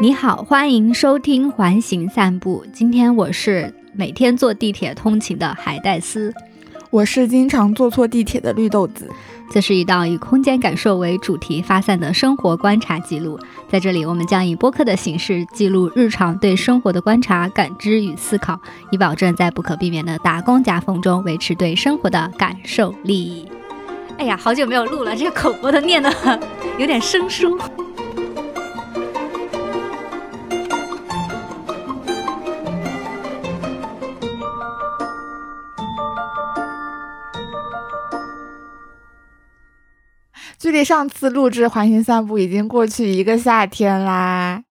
你好，欢迎收听环形散步。今天我是每天坐地铁通勤的海带丝，我是经常坐错地铁的绿豆子。这是一道以空间感受为主题发散的生活观察记录。在这里，我们将以播客的形式记录日常对生活的观察、感知与思考，以保证在不可避免的打工夹缝中维持对生活的感受力。哎呀，好久没有录了，这个口播的念的 有点生疏。距离上次录制环形散步已经过去一个夏天啦，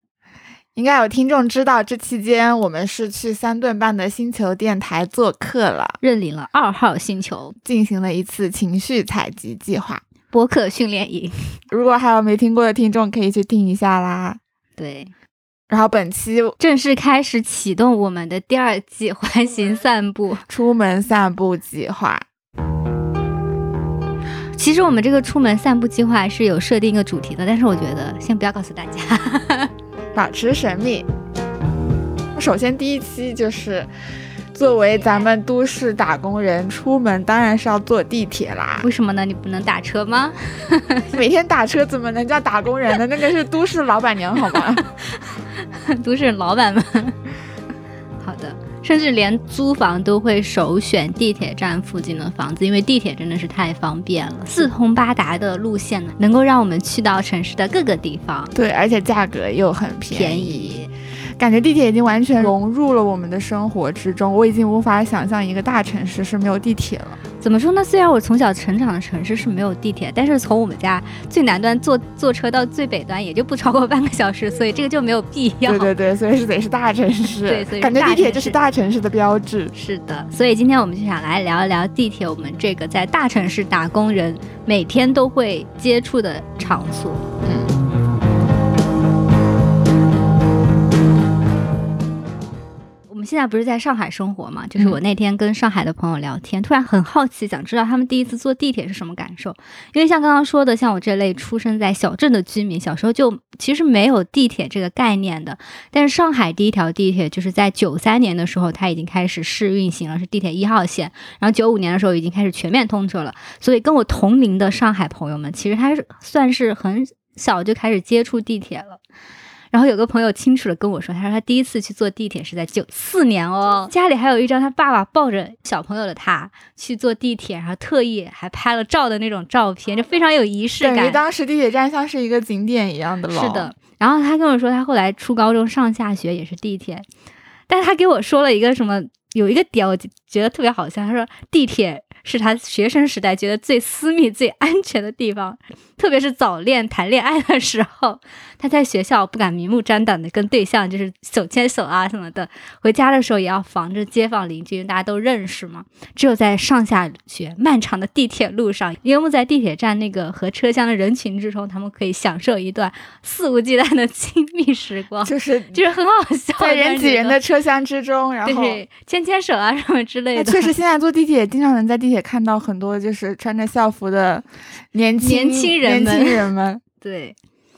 应该有听众知道，这期间我们是去三顿半的星球电台做客了，认领了二号星球，进行了一次情绪采集计划播客训练营。如果还有没听过的听众，可以去听一下啦。对，然后本期正式开始启动我们的第二季环形散步出门散步计划。其实我们这个出门散步计划是有设定一个主题的，但是我觉得先不要告诉大家，保持神秘。首先第一期就是作为咱们都市打工人出门，当然是要坐地铁啦。为什么呢？你不能打车吗？每天打车怎么能叫打工人呢？那个是都市老板娘好吗？都市老板们。甚至连租房都会首选地铁站附近的房子，因为地铁真的是太方便了，四通八达的路线呢，能够让我们去到城市的各个地方。对，而且价格又很便宜，感觉地铁已经完全融入了我们的生活之中。我已经无法想象一个大城市是没有地铁了。怎么说呢？虽然我从小成长的城市是没有地铁，但是从我们家最南端坐坐车到最北端也就不超过半个小时，所以这个就没有必要。对对对，所以是得是大城市。对，所以感觉地铁就是大城市的标志。是的，所以今天我们就想来聊一聊地铁，我们这个在大城市打工人每天都会接触的场所。嗯。现在不是在上海生活嘛？就是我那天跟上海的朋友聊天，突然很好奇，想知道他们第一次坐地铁是什么感受。因为像刚刚说的，像我这类出生在小镇的居民，小时候就其实没有地铁这个概念的。但是上海第一条地铁就是在九三年的时候，它已经开始试运行了，是地铁一号线。然后九五年的时候已经开始全面通车了。所以跟我同龄的上海朋友们，其实他是算是很小就开始接触地铁了。然后有个朋友清楚的跟我说，他说他第一次去坐地铁是在九四年哦，家里还有一张他爸爸抱着小朋友的他去坐地铁，然后特意还拍了照的那种照片，就非常有仪式感。感觉当时地铁站像是一个景点一样的了。是的。然后他跟我说，他后来初高中上下学也是地铁，但是他给我说了一个什么，有一个点我觉得特别好笑，他说地铁。是他学生时代觉得最私密、最安全的地方，特别是早恋谈恋爱的时候，他在学校不敢明目张胆的跟对象就是手牵手啊什么的，回家的时候也要防着街坊邻居，大家都认识嘛。只有在上下学漫长的地铁路上，淹没在地铁站那个和车厢的人群之中，他们可以享受一段肆无忌惮的亲密时光，就是就是很好笑，在人挤人的车厢之中，然后牵牵手啊什么之类的。确实，现在坐地铁经常能在地铁。也看到很多就是穿着校服的年轻年轻人年轻人们，对。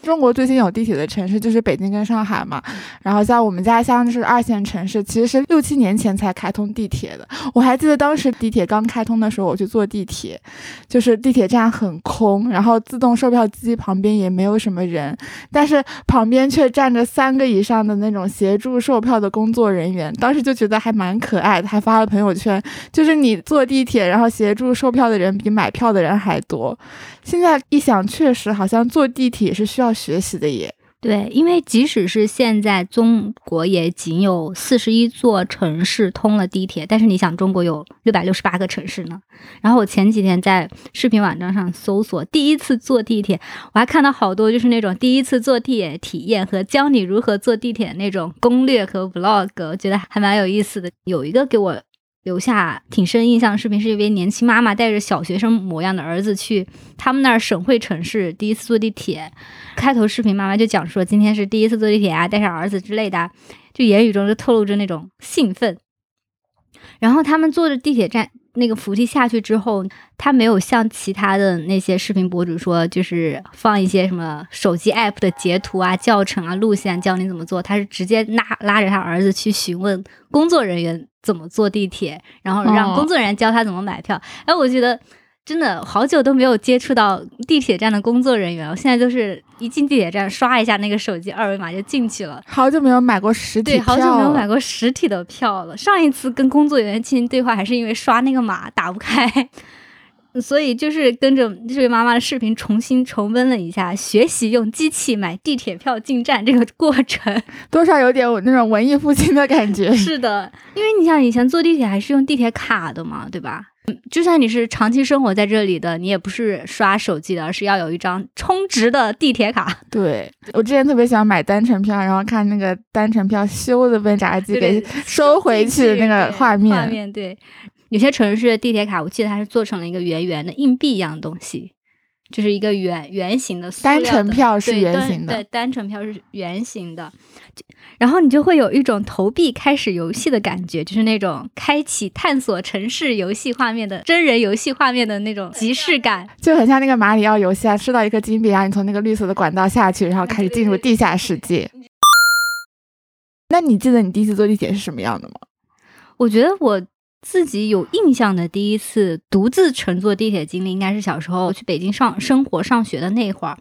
中国最近有地铁的城市就是北京跟上海嘛，然后在我们家乡就是二线城市，其实是六七年前才开通地铁的。我还记得当时地铁刚开通的时候，我去坐地铁，就是地铁站很空，然后自动售票机旁边也没有什么人，但是旁边却站着三个以上的那种协助售票的工作人员，当时就觉得还蛮可爱的，还发了朋友圈，就是你坐地铁，然后协助售票的人比买票的人还多。现在一想，确实好像坐地铁是需要学习的耶。对，因为即使是现在中国也仅有四十一座城市通了地铁，但是你想，中国有六百六十八个城市呢。然后我前几天在视频网站上搜索第一次坐地铁，我还看到好多就是那种第一次坐地铁体验和教你如何坐地铁那种攻略和 vlog，我觉得还蛮有意思的。有一个给我。留下挺深印象的视频是一位年轻妈妈带着小学生模样的儿子去他们那儿省会城市第一次坐地铁。开头视频妈妈就讲说今天是第一次坐地铁啊，带上儿子之类的，就言语中就透露着那种兴奋。然后他们坐着地铁站那个扶梯下去之后，他没有像其他的那些视频博主说，就是放一些什么手机 app 的截图啊、教程啊、路线教你怎么做，他是直接拉拉着他儿子去询问工作人员怎么坐地铁，然后让哦工作人员教他怎么买票。哎、我觉得。真的好久都没有接触到地铁站的工作人员我，现在就是一进地铁站刷一下那个手机二维码就进去了。好久没有买过实体对，好久没有买过实体的票了。上一次跟工作人员进行对话，还是因为刷那个码打不开，所以就是跟着这位妈妈的视频重新重温了一下，学习用机器买地铁票进站这个过程。多少有点那种文艺复兴的感觉。是的，因为你想以前坐地铁还是用地铁卡的嘛，对吧？嗯就算你是长期生活在这里的，你也不是刷手机的，而是要有一张充值的地铁卡。对我之前特别想买单程票，然后看那个单程票咻的被闸机给收回去的那个画面。画面对，有些城市的地铁卡，我记得它是做成了一个圆圆的硬币一样的东西，就是一个圆圆形的单程票是圆形的对，单程票是圆形的，就然后你就会有一种投币开始游戏的感觉，就是那种开启探索城市游戏画面的真人游戏画面的那种即视感。就很像那个马里奥游戏啊，吃到一颗金币，然后你从那个绿色的管道下去，然后开始进入地下世界。那你记得你第一次坐地铁是什么样的吗？我觉得我自己有印象的第一次独自乘坐地铁经历，应该是小时候去北京上生活上学的那会儿。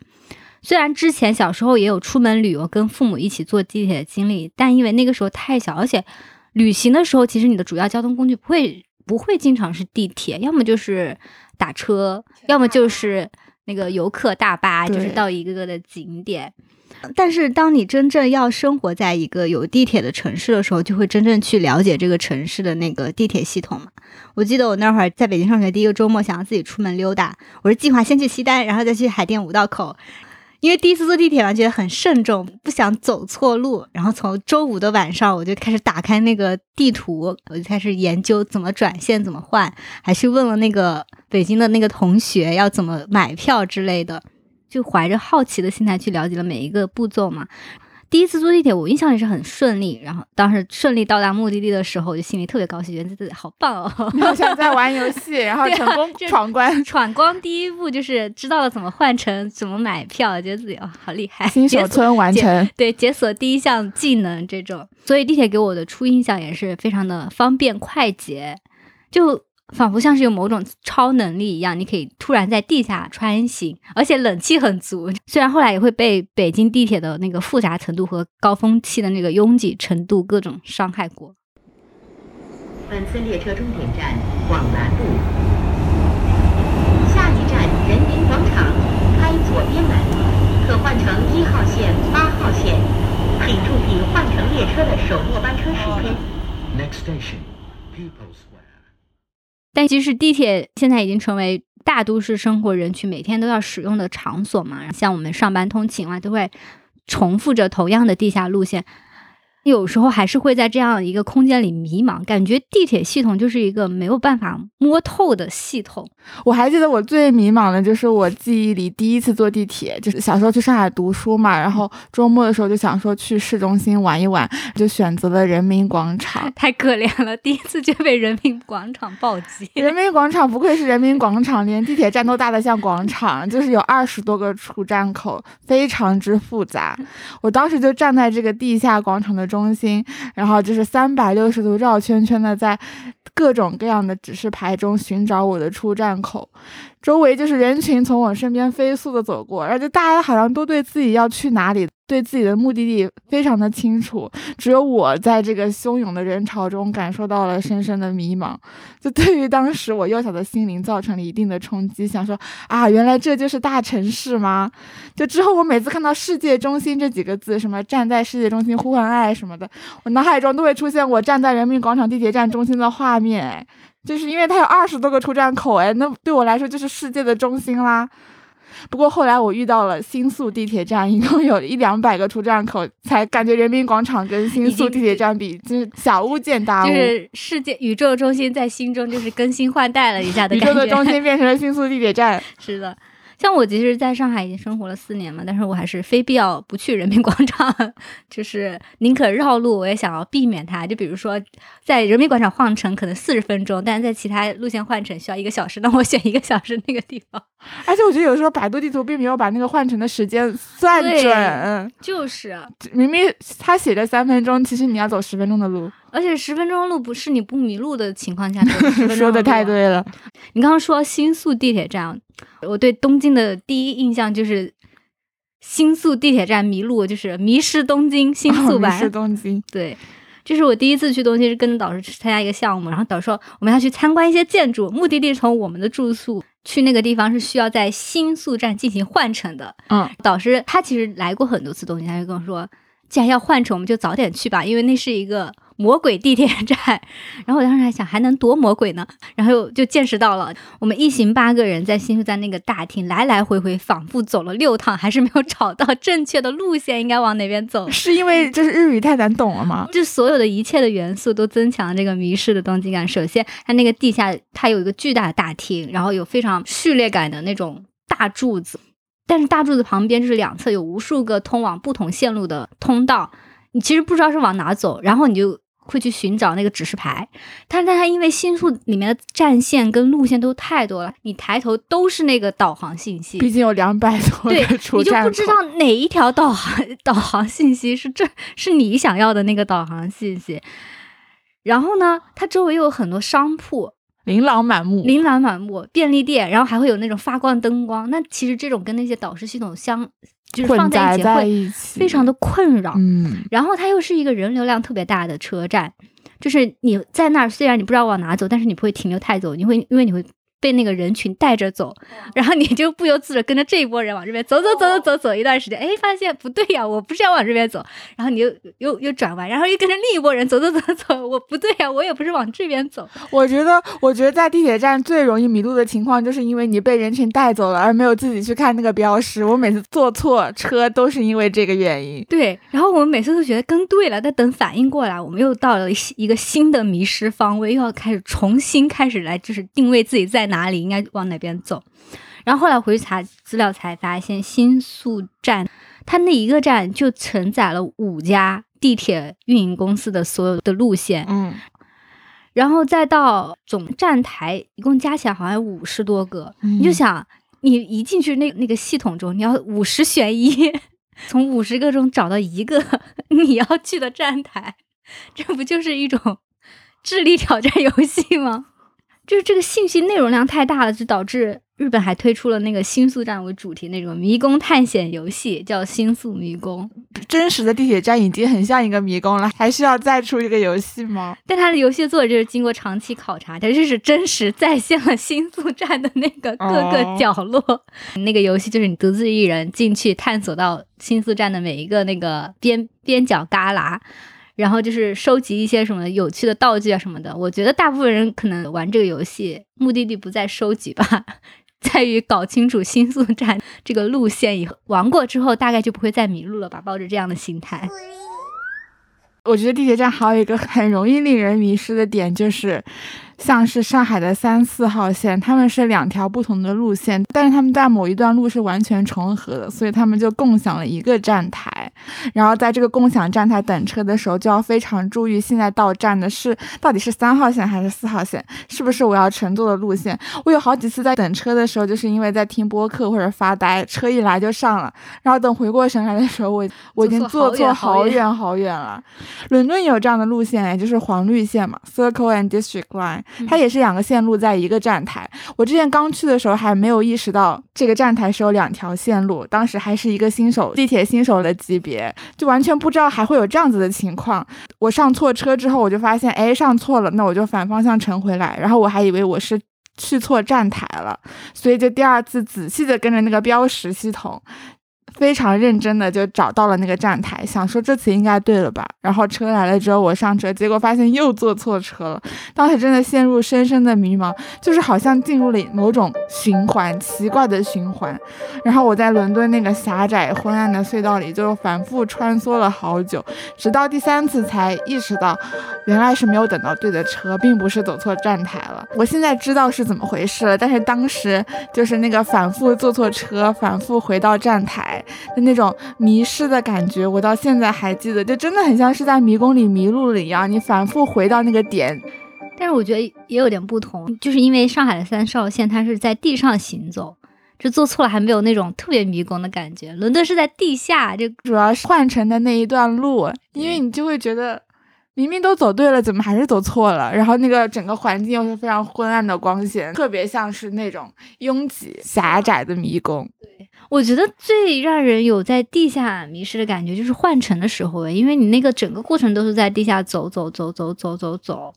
虽然之前小时候也有出门旅游跟父母一起坐地铁的经历，但因为那个时候太小，而且旅行的时候，其实你的主要交通工具不会不会经常是地铁，要么就是打车，要么就是那个游客大巴，就是到一个个的景点。但是，当你真正要生活在一个有地铁的城市的时候，就会真正去了解这个城市的那个地铁系统嘛。我记得我那会儿在北京上学，第一个周末想要自己出门溜达，我是计划先去西单，然后再去海淀五道口。因为第一次坐地铁嘛，觉得很慎重，不想走错路。然后从周五的晚上，我就开始打开那个地图，我就开始研究怎么转线、怎么换，还去问了那个北京的那个同学要怎么买票之类的。就怀着好奇的心态去了解了每一个步骤嘛。第一次坐地铁，我印象也是很顺利，然后当时顺利到达目的地的时候，我就心里特别高兴，觉得自己好棒哦。你好像在玩游戏，然后成功闯关，闯关第一步就是知道了怎么换乘、怎么买票，觉得自己哦好厉害，新手村完成。对，解锁第一项技能这种，所以地铁给我的初印象也是非常的方便快捷，就仿佛像是有某种超能力一样，你可以突然在地下穿行，而且冷气很足。虽然后来也会被北京地铁的那个复杂程度和高峰期的那个拥挤程度各种伤害过。本次列车终点站广南路，下一站人民广场，开左边门，可换乘一号线、八号线，请注意换乘列车的首末班车时间。Next station, People's. 但其实地铁现在已经成为大都市生活人群每天都要使用的场所嘛，像我们上班通勤啊，都会重复着同样的地下路线。有时候还是会在这样一个空间里迷茫，感觉地铁系统就是一个没有办法摸透的系统。我还记得我最迷茫的就是我记忆里第一次坐地铁，就是小时候去上海读书嘛，然后周末的时候就想说去市中心玩一玩，就选择了人民广场。太可怜了，第一次就被人民广场暴击。人民广场不愧是人民广场，连地铁站都大得像广场，就是有二十多个出站口，非常之复杂。我当时就站在这个地下广场的中中心，然后就是三百六十度绕圈圈的在各种各样的指示牌中寻找我的出站口。周围就是人群从我身边飞速的走过，而且大家好像都对自己要去哪里，对自己的目的地非常的清楚，只有我在这个汹涌的人潮中感受到了深深的迷茫。就对于当时我幼小的心灵造成了一定的冲击，想说啊，原来这就是大城市吗？就之后我每次看到“世界中心”这几个字，什么站在世界中心呼唤爱什么的，我脑海中都会出现我站在人民广场地铁站中心的画面。哎，就是因为它有二十多个出站口，哎，那对我来说就是世界的中心啦。不过后来我遇到了新宿地铁站，一共有一两百个出站口，才感觉人民广场跟新宿地铁站比，就是小巫见大巫。就是世界宇宙中心在心中就是更新换代了一下的宇感觉。宇宙的中心变成了新宿地铁站。是的，像我其实在上海已经生活了四年嘛，但是我还是非必要不去人民广场，就是宁可绕路，我也想要避免它。就比如说，在人民广场换乘可能四十分钟，但是在其他路线换乘需要一个小时，那我选一个小时那个地方。而且我觉得有时候百度地图并没有把那个换乘的时间算准，就是，明明他写着三分钟，其实你要走十分钟的路。而且十分钟路不是你不迷路的情况下走10分钟 说的太对了，你刚刚说新宿地铁站，我对东京的第一印象就是新宿地铁站迷路，就是迷失东京新宿版。哦迷失东京。对，这是我第一次去东京，是跟着导师去参加一个项目，然后导师说我们要去参观一些建筑，目的地从我们的住宿去那个地方是需要在新宿站进行换乘的。嗯，导师他其实来过很多次东京，他就跟我说，既然要换乘，我们就早点去吧，因为那是一个魔鬼地铁站。然后我当时还想，还能多魔鬼呢？然后就见识到了，我们一行八个人在新宿站那个大厅来来回回，仿佛走了六趟，还是没有找到正确的路线，应该往哪边走。是因为就是日语太难懂了吗？就所有的一切的元素都增强了这个迷失的东京感。首先，它那个地下它有一个巨大的大厅，然后有非常序列感的那种大柱子，但是大柱子旁边就是两侧有无数个通往不同线路的通道，你其实不知道是往哪走，然后你就。会去寻找那个指示牌，但是它因为新宿里面的战线跟路线都太多了，你抬头都是那个导航信息，毕竟有两百多对个出你就不知道哪一条导航导航信息是这是你想要的那个导航信息。然后呢，它周围又有很多商铺，琳琅满目。琳琅满目，便利店，然后还会有那种发光灯光。那其实这种跟那些导师系统相就是混放在一起会非常的困扰。嗯，然后它又是一个人流量特别大的车站，就是你在那儿虽然你不知道往哪走，但是你不会停留太久，你会因为你会被那个人群带着走，然后你就不由自主地跟着这一波人往这边走走走走走走一段时间，哎，发现不对呀，我不是要往这边走，然后你又又又转弯，然后又跟着另一波人走走走走，我不对呀，我也不是往这边走，我觉得，我觉得在地铁站最容易迷路的情况，就是因为你被人群带走了，而没有自己去看那个标识。我每次坐错车都是因为这个原因。对，然后我们每次都觉得跟对了，但等反应过来，我们又到了一一个新的迷失方位，又要开始重新开始来，就是定位自己在哪里，应该往哪边走。然后后来回去查资料才发现，新宿站它那一个站就承载了五家地铁运营公司的所有的路线，嗯，然后再到总站台，一共加起来好像有五十多个。嗯你就想，你一进去那那个系统中，你要五十选一，从五十个中找到一个 你要去的站台，这不就是一种智力挑战游戏吗？就是这个信息内容量太大了，就导致日本还推出了那个新宿站为主题那种迷宫探险游戏，叫新宿迷宫。真实的地铁站已经很像一个迷宫了，还需要再出一个游戏吗？但它的游戏作者就是经过长期考察，它就是真实再现了新宿站的那个各个哦角落。那个游戏就是你独自一人进去探索到新宿站的每一个那个边边角旮旯。然后就是收集一些什么有趣的道具啊什么的。我觉得大部分人可能玩这个游戏目的地不在收集吧，在于搞清楚新宿站这个路线以后，玩过之后大概就不会再迷路了吧。抱着这样的心态，我觉得地铁站还有一个很容易令人迷失的点，就是像是上海的三四号线，他们是两条不同的路线，但是他们在某一段路是完全重合的，所以他们就共享了一个站台。然后在这个共享站台等车的时候，就要非常注意现在到站的是到底是三号线还是四号线，是不是我要乘坐的路线。我有好几次在等车的时候，就是因为在听播客或者发呆，车一来就上了，然后等回过神来的时候，我我已经坐错好远好远了。伦敦有这样的路线，也就是黄绿线嘛，Circle and District Line，它也是两个线路在一个站台。我之前刚去的时候还没有意识到这个站台是有两条线路，当时还是一个新手地铁新手的级别，别就完全不知道还会有这样子的情况。我上错车之后，我就发现，哎，上错了，那我就反方向乘回来，然后我还以为我是。去错站台了，所以就第二次仔细的跟着那个标识系统非常认真的就找到了那个站台，想说这次应该对了吧。然后车来了之后，我上车，结果发现又坐错车了。当时真的陷入深深的迷茫，就是好像进入了某种循环，奇怪的循环。然后我在伦敦那个狭窄昏暗的隧道里就反复穿梭了好久，直到第三次才意识到，原来是没有等到对的车，并不是走错站台了。我现在知道是怎么回事了，但是当时就是那个反复坐错车、反复回到站台的那种迷失的感觉，我到现在还记得，就真的很像是在迷宫里迷路了一样，你反复回到那个点。但是我觉得也有点不同，就是因为上海的三号线它是在地上行走，就做错了还没有那种特别迷宫的感觉。伦敦是在地下，就主要是换乘的那一段路，因为你就会觉得明明都走对了，怎么还是走错了？然后那个整个环境又是非常昏暗的光线，特别像是那种拥挤狭窄的迷宫。我觉得最让人有在地下迷失的感觉，就是换乘的时候，因为你那个整个过程都是在地下走走走走走走走，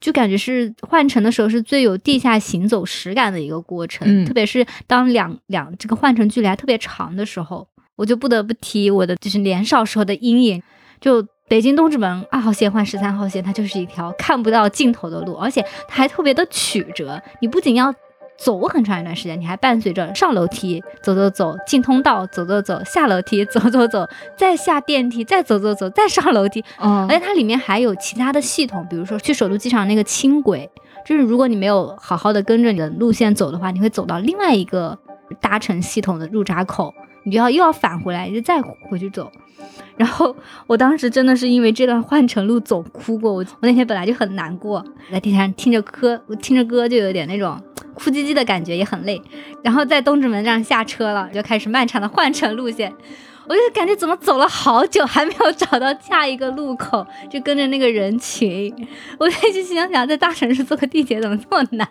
就感觉是换乘的时候是最有地下行走实感的一个过程。嗯特别是当两两这个换乘距离还特别长的时候，我就不得不提我的就是年少时候的阴影，就。北京东直门二号线换十三号线，它就是一条看不到尽头的路，而且它还特别的曲折。你不仅要走很长一段时间，你还伴随着上楼梯走走走，进通道走走走，下楼梯走走走，再下电梯，再走走走，再上楼梯。嗯而且它里面还有其他的系统，比如说去首都机场那个轻轨，就是如果你没有好好的跟着你的路线走的话，你会走到另外一个搭乘系统的入闸口，你就要又要返回来，就再回去走。然后我当时真的是因为这段换乘路走哭过，我我那天本来就很难过，在地铁上听着歌，我听着歌就有点那种哭唧唧的感觉，也很累。然后在东直门站下车了，就开始漫长的换乘路线。我就感觉怎么走了好久还没有找到下一个路口，就跟着那个人群，我就一直心想，在大城市坐个地铁怎么这么难？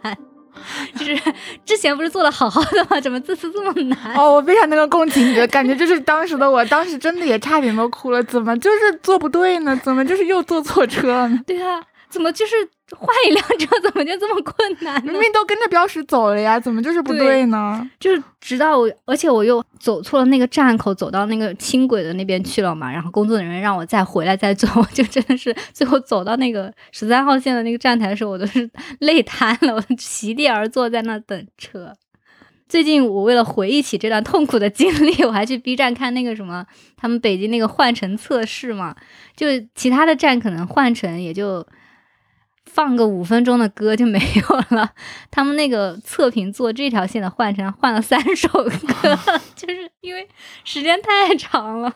就是之前不是做的好好的吗？怎么这次这么难？哦，我非常能够共情你的感觉，就是当时的我，当时真的也差点都哭了，怎么就是做不对呢？怎么就是又坐错车了呢？对啊，怎么就是换一辆车，怎么就这么困难呢明？明都跟着标识走了呀，怎么就是不对呢？就是直到我，而且我又走错了那个站口，走到那个轻轨的那边去了嘛。然后工作人员让我再回来再走，我就真的是最后走到那个十三号线的那个站台的时候，我都是累瘫了，我席地而坐在那等车。最近我为了回忆起这段痛苦的经历，我还去 B 站看那个什么他们北京那个换乘测试嘛，就其他的站可能换乘也就放个五分钟的歌就没有了，他们那个测评做这条线的换乘换了三首歌，就是因为时间太长了，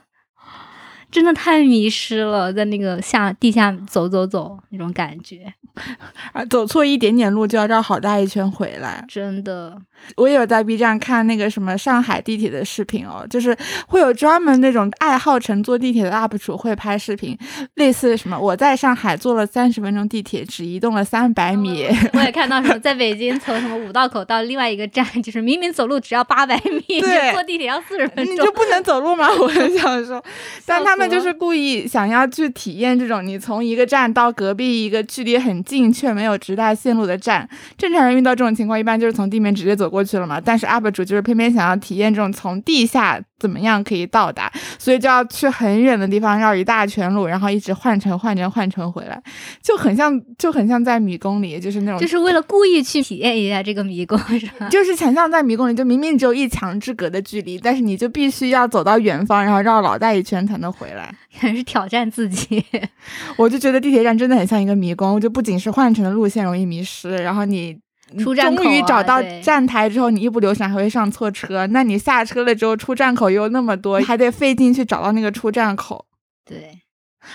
真的太迷失了，在那个下地下走走走那种感觉，啊，走错一点点路就要绕好大一圈回来。真的我也有在 B 站看那个什么上海地铁的视频哦，就是会有专门那种爱好乘坐地铁的 UP 主会拍视频，类似什么我在上海坐了三十分钟地铁，只移动了三百米。我也看到什么在北京从什么五道口到另外一个站，就是明明走路只要八百米，对坐地铁要四十分钟你就，不能走路吗？我很想说，但他们就是故意想要去体验这种你从一个站到隔壁一个距离很近却没有直达线路的站。正常人遇到这种情况，一般就是从地面直接走过去了嘛。但是 UP 主就是偏偏想要体验这种从地下怎么样可以到达，所以就要去很远的地方绕一大圈路，然后一直换乘换乘换乘回来，就很像就很像在迷宫里，就是那种就是为了故意去体验一下这个迷宫，是吧？就是想象在迷宫里，就明明只有一墙之隔的距离，但是你就必须要走到远方，然后绕老大一圈才能回来。还是挑战自己。我就觉得地铁站真的很像一个迷宫，就不仅是换乘的路线容易迷失，然后你。出站口啊终于找到站台之后，你一不留神还会上错车。那你下车了之后，出站口又那么多，还得费劲去找到那个出站口。对，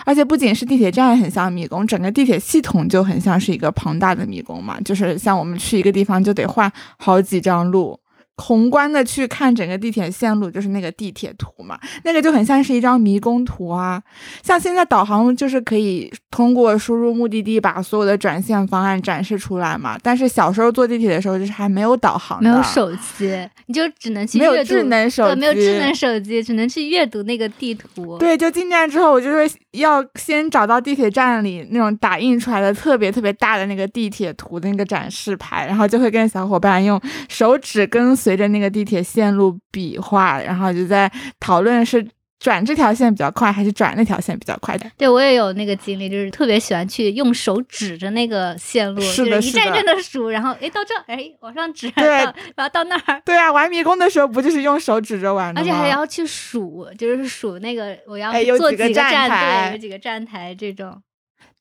而且不仅是地铁站很像迷宫，整个地铁系统就很像是一个庞大的迷宫嘛。就是像我们去一个地方就得换好几张路，宏观的去看整个地铁线路，就是那个地铁图嘛，那个就很像是一张迷宫图啊。像现在导航就是可以通过输入目的地把所有的转线方案展示出来嘛，但是小时候坐地铁的时候就是还没有导航，没有手机，你就只能去没有智能手机，没有智能手机，只能去阅读那个地图。对，就进站之后，我就会要先找到地铁站里那种打印出来的特别特别大的那个地铁图的那个展示牌，然后就会跟小伙伴用手指跟随着那个地铁线路比划，然后就在讨论是。转这条线比较快，还是转那条线比较快的？对我也有那个经历，就是特别喜欢去用手指着那个线路，是的就是一站是的一站的数，然后哎到这，哎往上指，对到然后到那儿，对啊，玩迷宫的时候不就是用手指着玩的吗？而且还要去数，就是数那个我要坐几个站，台对，有几个站台这种。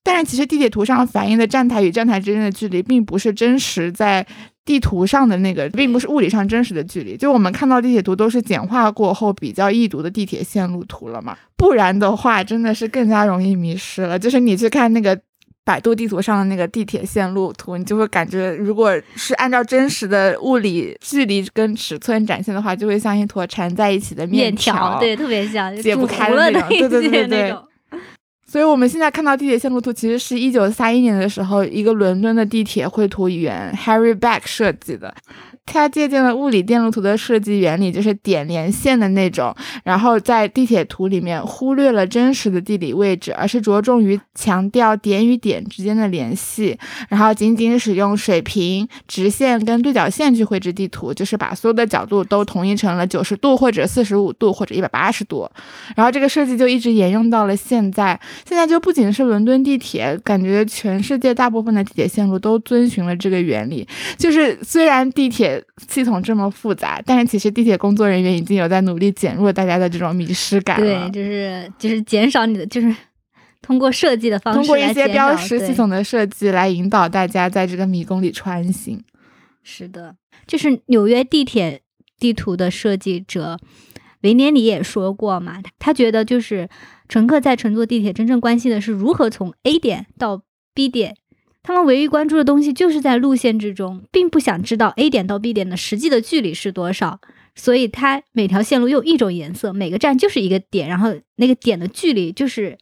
但是其实地铁图上反映的站台与站台之间的距离，并不是真实在地图上的那个，并不是物理上真实的距离。就我们看到地铁图都是简化过后比较易读的地铁线路图了嘛，不然的话真的是更加容易迷失了。就是你去看那个。百度地图上的那个地铁线路图，你就会感觉，如果是按照真实的物理距离跟尺寸展现的话，就会像一坨缠在一起的面条，对，特别像解不开的那种一对对对对。所以我们现在看到地铁线路图，其实是一九三一年的时候，一个伦敦的地铁绘图员 Harry Beck 设计的。他借鉴了物理电路图的设计原理，就是点连线的那种，然后在地铁图里面忽略了真实的地理位置，而是着重于强调点与点之间的联系，然后仅仅使用水平、直线跟对角线去绘制地图，就是把所有的角度都统一成了九十度或者四十五度或者一百八十度，然后这个设计就一直沿用到了现在。现在就不仅是伦敦地铁，感觉全世界大部分的地铁线路都遵循了这个原理。就是虽然地铁系统这么复杂，但是其实地铁工作人员已经有在努力减弱大家的这种迷失感了对，。就是就是减少你的，就是 通过设计的方式通过一些标识系统的设计来引导大家在这个迷宫里穿行。是的，就是纽约地铁地图的设计者维涅里也说过嘛，他他觉得就是乘客在乘坐地铁真正关心的是如何从 A 点到 B 点，他们唯一关注的东西就是在路线之中，并不想知道 A 点到 B 点的实际的距离是多少。所以它每条线路用一种颜色，每个站就是一个点，然后那个点的距离就是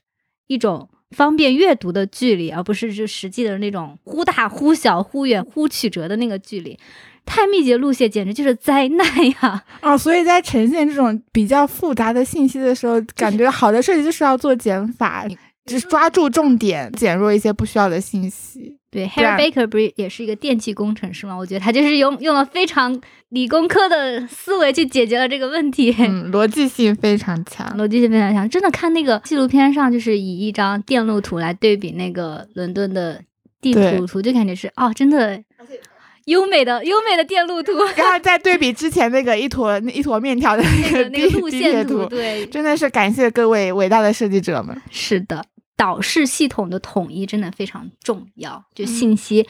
一种方便阅读的距离，而不是就实际的那种忽大忽小、忽远忽曲折的那个距离。太密集的路线简直就是灾难呀！哦，所以在呈现这种比较复杂的信息的时候，感觉好的设计就是要做减法，就是抓住重点，减弱一些不需要的信息。对对啊，Harry Baker 不是也是一个电气工程师吗？我觉得他就是用用了非常理工科的思维去解决了这个问题。嗯，逻辑性非常强。逻辑性非常强，真的看那个纪录片上，就是以一张电路图来对比那个伦敦的地图图，就感觉是哦，真的优美的优美的电路图，然后再对比之前那个一坨一坨面条的那那个个那个路线图，对，真的是感谢各位伟大的设计者们。是的，导视系统的统一真的非常重要。就嗯信息，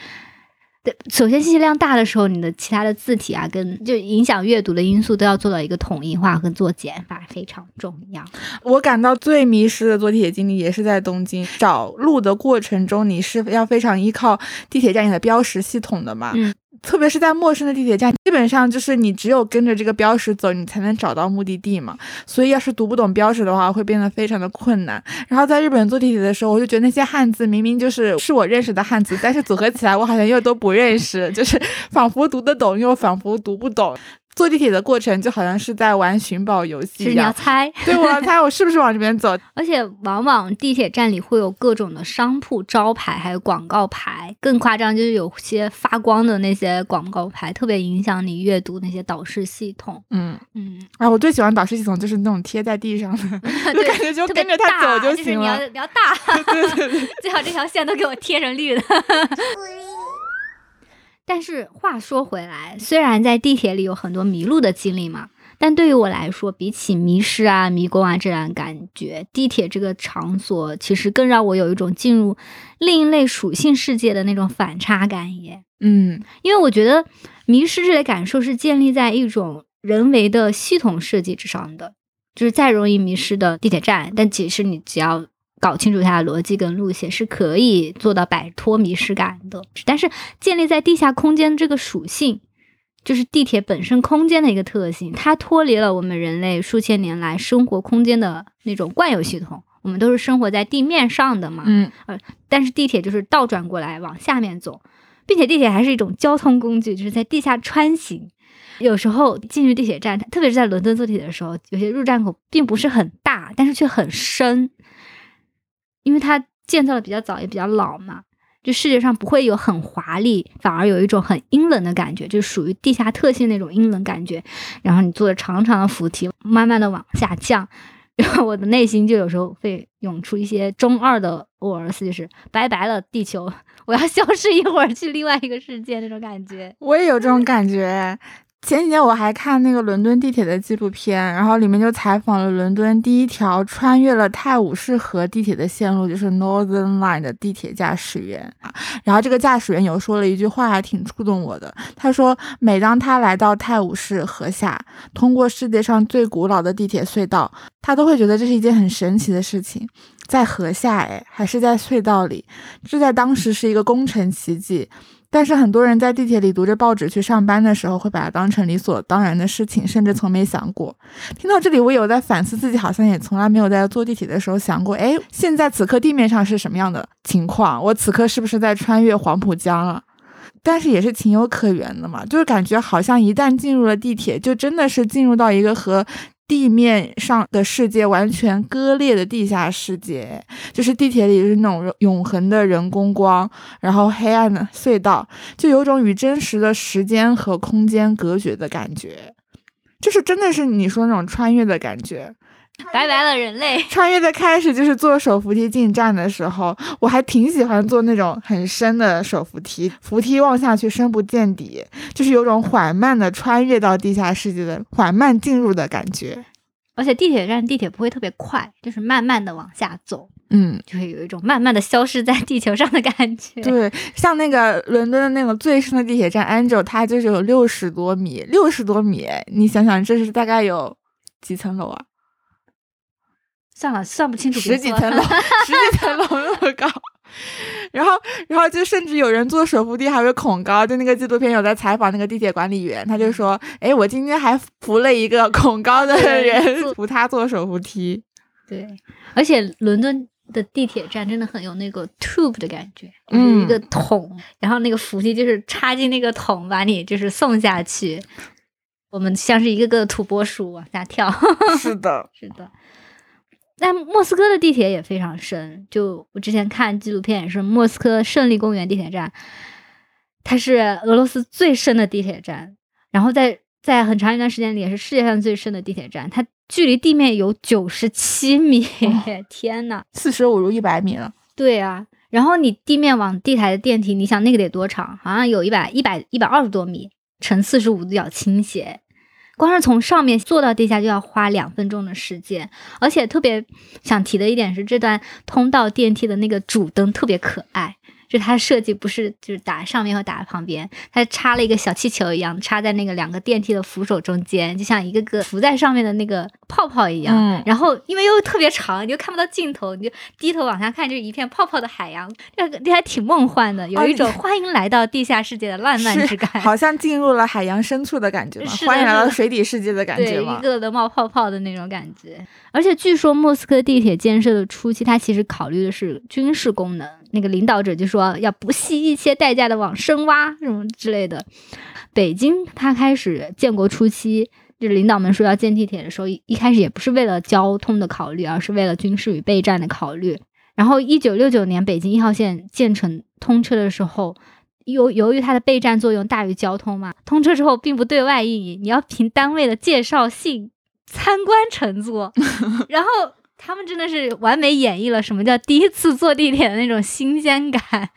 对，首先信息量大的时候，你的其他的字体啊，跟就影响阅读的因素都要做到一个统一化和做减法，非常重要。我感到最迷失的坐地铁经历也是在东京找路的过程中，你是要非常依靠地铁站里的标识系统的嘛？嗯，特别是在陌生的地铁站，基本上就是你只有跟着这个标识走，你才能找到目的地嘛。所以要是读不懂标识的话，会变得非常的困难。然后在日本坐地铁的时候，我就觉得那些汉字明明就是是我认识的汉字，但是组合起来我好像又都不认识，就是仿佛读得懂，又仿佛读不懂。坐地铁的过程就好像是在玩寻宝游戏就是你要一样。猜，对，我要猜我是不是往这边走，而且往往地铁站里会有各种的商铺招牌，还有广告牌。更夸张就是有些发光的那些广告牌，特别影响你阅读那些导视系统。嗯，嗯，啊，我最喜欢导视系统就是那种贴在地上的，就感觉就跟着它大走行就是你要了。你要大，对对对，最好这条线都给我贴成绿的。但是话说回来，虽然在地铁里有很多迷路的经历嘛，但对于我来说，比起迷失啊、迷宫啊这样感觉，地铁这个场所其实更让我有一种进入另一类属性世界的那种反差感耶。嗯因为我觉得迷失这类感受是建立在一种人为的系统设计之上的，就是再容易迷失的地铁站，但其实你只要搞清楚它的逻辑跟路线，是可以做到摆脱迷失感的。但是建立在地下空间这个属性，就是地铁本身空间的一个特性，它脱离了我们人类数千年来生活空间的那种惯有系统。我们都是生活在地面上的嘛，嗯呃但是地铁就是倒转过来往下面走，并且地铁还是一种交通工具，就是在地下穿行。有时候进入地铁站，特别是在伦敦坐地铁的时候，有些入站口并不是很大，但是却很深。因为它建造的比较早，也比较老嘛。就视觉上不会有很华丽，反而有一种很阴冷的感觉，就属于地下特性那种阴冷感觉。然后你坐着长长的扶梯，慢慢的往下降，然后我的内心就有时候会涌出一些中二的 OS，就是拜拜了地球，我要消失一会儿去另外一个世界那种感觉。我也有这种感觉。前几天我还看那个伦敦地铁的纪录片，然后里面就采访了伦敦第一条穿越了泰晤士河地铁的线路，就是 Northern Line 的地铁驾驶员。然后这个驾驶员有说了一句话，还挺触动我的。他说，每当他来到泰晤士河下，通过世界上最古老的地铁隧道，他都会觉得这是一件很神奇的事情。在河下，哎，还是在隧道里，这在当时是一个工程奇迹。但是很多人在地铁里读着报纸去上班的时候，会把它当成理所当然的事情，甚至从没想过。听到这里，我有在反思自己，好像也从来没有在坐地铁的时候想过，哎，现在此刻地面上是什么样的情况？我此刻是不是在穿越黄浦江了？但是也是情有可原的嘛，就是感觉好像一旦进入了地铁，就真的是进入到一个和。地面上的世界完全割裂的地下世界，就是地铁里是那种永恒的人工光，然后黑暗的隧道，就有种与真实的时间和空间隔绝的感觉，就是真的是你说那种穿越的感觉。拜拜了，人类！穿越的开始就是坐手扶梯进站的时候，我还挺喜欢坐那种很深的手扶梯，扶梯望下去深不见底，就是有种缓慢的穿越到地下世界的缓慢进入的感觉。而且地铁站地铁不会特别快，就是慢慢的往下走，嗯，就会有一种慢慢的消失在地球上的感觉。对，像那个伦敦的那个最深的地铁站 Angel，它就是有六十多米，六十多米，你想想这是大概有几层楼啊？算了，算不清楚，十几层楼，十几层楼那么高，然后，然后就甚至有人坐手扶梯还会恐高。就那个纪录片有在采访那个地铁管理员，他就说：“哎，我今天还扶了一个恐高的人，扶他坐手扶梯。”对，而且伦敦的地铁站真的很有那个 tube 的感觉，就是一个桶，然后那个扶梯就是插进那个桶，把你就是送下去。我们像是一个个土拨鼠往下跳。是的，是的。但莫斯科的地铁也非常深，就我之前看纪录片也是莫斯科胜利公园地铁站，它是俄罗斯最深的地铁站，然后在在很长一段时间里也是世界上最深的地铁站，它距离地面有九十七米，天呐，四舍五入一百米了。对啊，然后你地面往地台的电梯，你想那个得多长？好像有一百一百一百二十多米，呈四十五度角倾斜。光是从上面坐到地下就要花两分钟的时间，而且特别想提的一点是，这段通道电梯的那个主灯特别可爱。就它设计不是就是打上面和打旁边，它插了一个小气球一样，插在那个两个电梯的扶手中间，就像一个个浮在上面的那个泡泡一样。嗯，然后因为又特别长，你就看不到尽头，你就低头往下看，就是一片泡泡的海洋。这个这还挺梦幻的，有一种 欢迎来到地下世界的浪漫之感，好像进入了海洋深处的感觉嘛，欢迎来到水底世界的感觉嘛，一个个冒泡泡的那种感觉。而且据说莫斯科地铁建设的初期，它其实考虑的是军事功能。那个领导者就说要不惜一切代价的往深挖什么之类的。北京它开始建国初期，就是领导们说要建地铁的时候，一开始也不是为了交通的考虑，而是为了军事与备战的考虑。然后一九六九年北京一号线建成通车的时候，由由于它的备战作用大于交通嘛，通车之后并不对外运营，你要凭单位的介绍信参观乘坐，然后。他们真的是完美演绎了什么叫第一次坐地铁的那种新鲜感，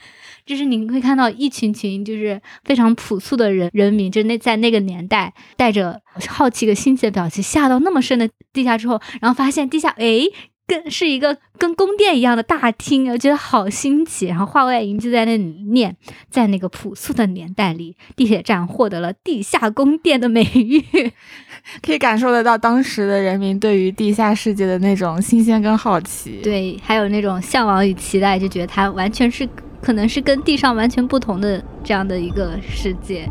就是你会看到一群群就是非常朴素的人人民，就那在那个年代带着好奇和新奇的表情下到那么深的地下之后，然后发现地下哎跟是一个跟宫殿一样的大厅，我觉得好新奇。然后画外音就在那里念，在那个朴素的年代里，地铁站获得了地下宫殿的美誉。可以感受得到当时的人民对于地下世界的那种新鲜跟好奇，对，还有那种向往与期待，就觉得它完全是可能是跟地上完全不同的这样的一个世界。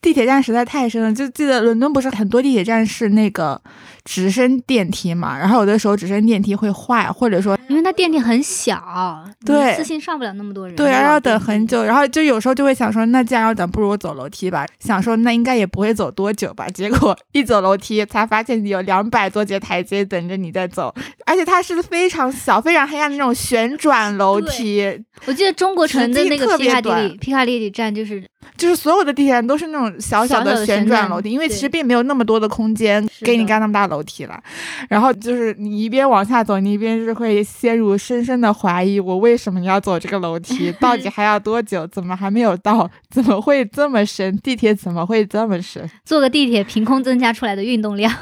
地铁站实在太深了，就记得伦敦不是很多地铁站是那个直升电梯嘛，然后有的时候直升电梯会坏，或者说因为它电梯很小，对一次性上不了那么多人，对，然后要等很久。然后就有时候就会想说，那既然要等，不如我走楼梯吧。想说那应该也不会走多久吧，结果一走楼梯才发现有两百多节台阶等着你在走，而且它是非常小、非常黑暗的那种旋转楼梯，我记得中国城的那个皮卡迪里，皮卡迪里站就是就是所有的地铁站都是那种小小小的的旋旋转转楼梯，因为其实并没有那么多的空间给你的干那么大楼梯了。然后就是你一边往下走，你一边是会陷入深深的怀疑：我为什么要走这个楼梯？到底 还要多久？怎么还没有到？怎么会这么深？地铁怎么会这么深？坐个地铁凭空增加出来的运动量。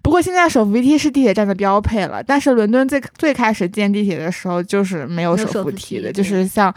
不过现在手扶梯是地铁站的标配了，但是伦敦最最开始建地铁的时候就是没有手手扶梯扶梯的，就是像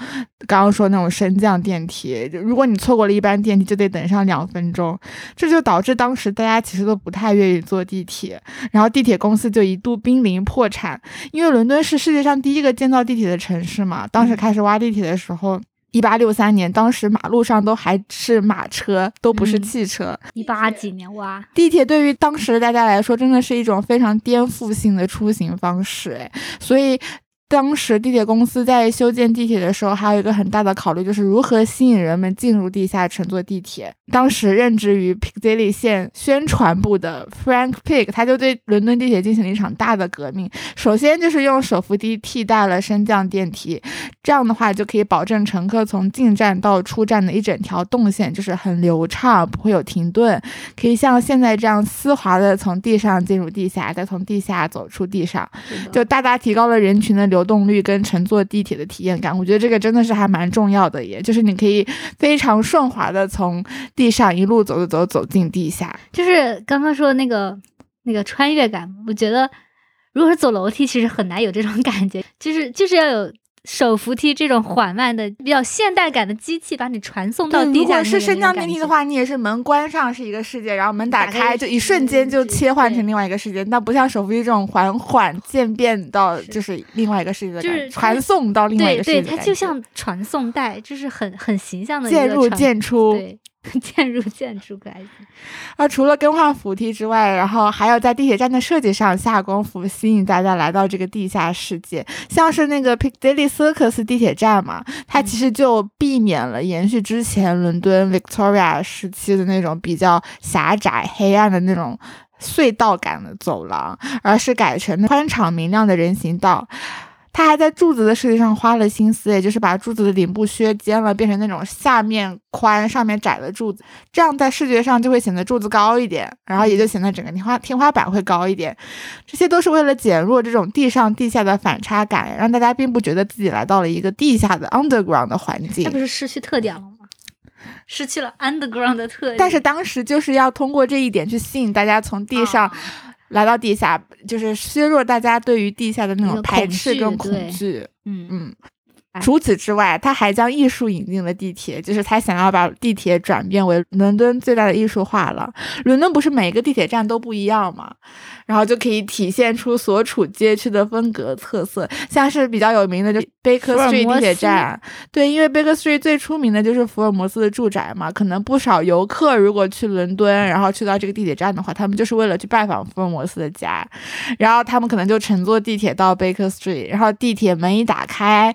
刚刚说那种升降电梯，如果你错过了一班电梯，就得等上两分钟，这就导致当时大家其实都不太愿意坐地铁，然后地铁公司就一度濒临破产，因为伦敦是世界上第一个建造地铁的城市嘛，当时开始挖地铁的时候。一八六三年，当时马路上都还是马车，都不是嗯汽车。一八几年哇，地铁对于当时的大家来说，真的是一种非常颠覆性的出行方式，哎，所以。当时地铁公司在修建地铁的时候，还有一个很大的考虑，就是如何吸引人们进入地下乘坐地铁。当时任职于 Piccadilly 线宣传部的 Frank Pig，他就对伦敦地铁进行了一场大的革命。首先就是用手扶梯替代了升降电梯，这样的话就可以保证乘客从进站到出站的一整条动线就是很流畅，不会有停顿，可以像现在这样丝滑的从地上进入地下，再从地下走出地上，就大大提高了人群的流流动率跟乘坐地铁的体验感。我觉得这个真的是还蛮重要的耶，就是你可以非常顺滑的从地上一路走走走走进地下。就是刚刚说的那个那个穿越感，我觉得如果是走楼梯，其实很难有这种感觉，就是就是要有手扶梯这种缓慢的、比较现代感的机器把你传送到如果是升降电，梯的话，你也是门关上是一个世界，然后门打打开开就一瞬间就切换成另外一个世界。那不像手扶梯这种缓缓渐变到就是另外一个世界的感觉，就是传送到另外一对对，个世界的感觉。它就像传送带，就是很很形象的一渐入渐出。对，渐入渐出，可爱死。啊，除了更换扶梯之外，然后还要在地铁站的设计上下功夫，吸引大家来到这个地下世界。像是那个 Piccadilly Circus 地铁站嘛，它其实就避免了延续之前伦敦 Victoria 时期的那种比较狭窄、黑暗的那种隧道感的走廊，而是改成宽敞明亮的人行道。他还在柱子的设计上花了心思，也就是把柱子的顶部削尖了，变成那种下面宽、上面窄的柱子，这样在视觉上就会显得柱子高一点，然后也就显得整个天花天花板会高一点。这些都是为了减弱这种地上地下的反差感，让大家并不觉得自己来到了一个地下的 underground 的环境它不。是失去特点了吗？失去了 underground 的特点。但是当时就是要通过这一点去吸引大家从地上啊来到地下，就是削弱大家对于地下的那种排斥跟恐惧。嗯。嗯。哎，除此之外，他还将艺术引进了地铁，就是他想要把地铁转变为伦敦最大的艺术化了。伦敦不是每个地铁站都不一样嘛，然后就可以体现出所处街区的风格特色。像是比较有名的就是 Baker Street 地铁站，对，因为 Baker Street 最出名的就是福尔摩斯的住宅嘛，可能不少游客如果去伦敦，然后去到这个地铁站的话，他们就是为了去拜访福尔摩斯的家，然后他们可能就乘坐地铁到 Baker Street，然后地铁门一打开，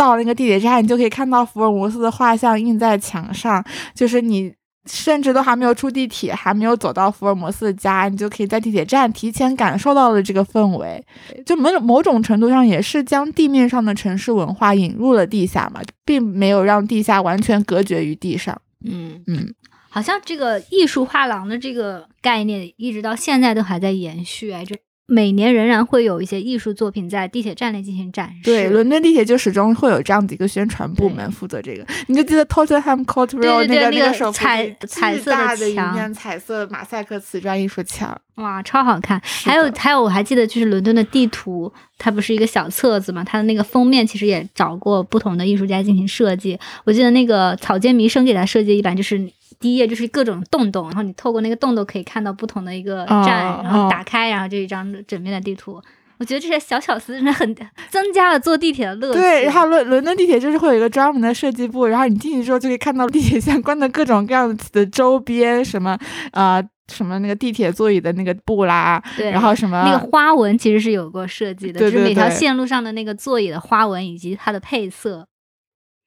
到那个地铁站，你就可以看到福尔摩斯的画像印在墙上，就是你。甚至都还没有出地铁，还没有走到福尔摩斯的家，你就可以在地铁站提前感受到了这个氛围。就某某种程度上也是将地面上的城市文化引入了地下嘛，并没有让地下完全隔绝于地上。嗯，嗯，好像这个艺术画廊的这个概念，一直到现在都还在延续哎，就每年仍然会有一些艺术作品在地铁站内进行展示。对，伦敦地铁就始终会有这样的一个宣传部门负责这个。你就记得 Tottenham Court 对 Road 那个那个彩彩色的墙面彩色马赛克瓷砖艺术墙。哇，超好看！还有还有，我还记得就是伦敦的地图，它不是一个小册子嘛？它的那个封面其实也找过不同的艺术家进行设计。我记得那个草间弥生给他设计一版，就是第一页就是各种洞洞，然后你透过那个洞洞可以看到不同的一个站，哦然后哦打开，然后就一张整面的地图。我觉得这些小巧思真的很增加了坐地铁的乐趣。对，然后伦伦敦地铁就是会有一个专门的设计部，然后你进去之后就可以看到地铁相关的各种各样的周边，什么呃什么那个地铁座椅的那个布啦，对，然后什么那个花纹其实是有过设计的，对就是每条线路上的那个座椅的花纹以及它的配色，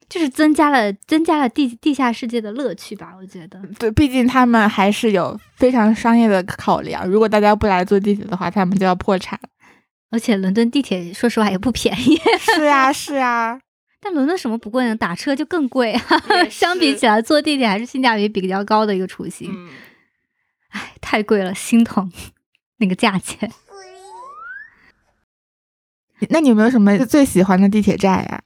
就是增加了增加了地地下世界的乐趣吧，我觉得。对，毕竟他们还是有非常商业的考量。如果大家不来坐地铁的话，他们就要破产。而且伦敦地铁说实话也不便宜，是啊，是啊，但伦敦什么不贵呢？打车就更贵啊也！相比起来，坐地铁还是性价比比较高的一个出行。嗯，唉，太贵了，心疼那个价钱。那你有没有什么最喜欢的地铁站呀？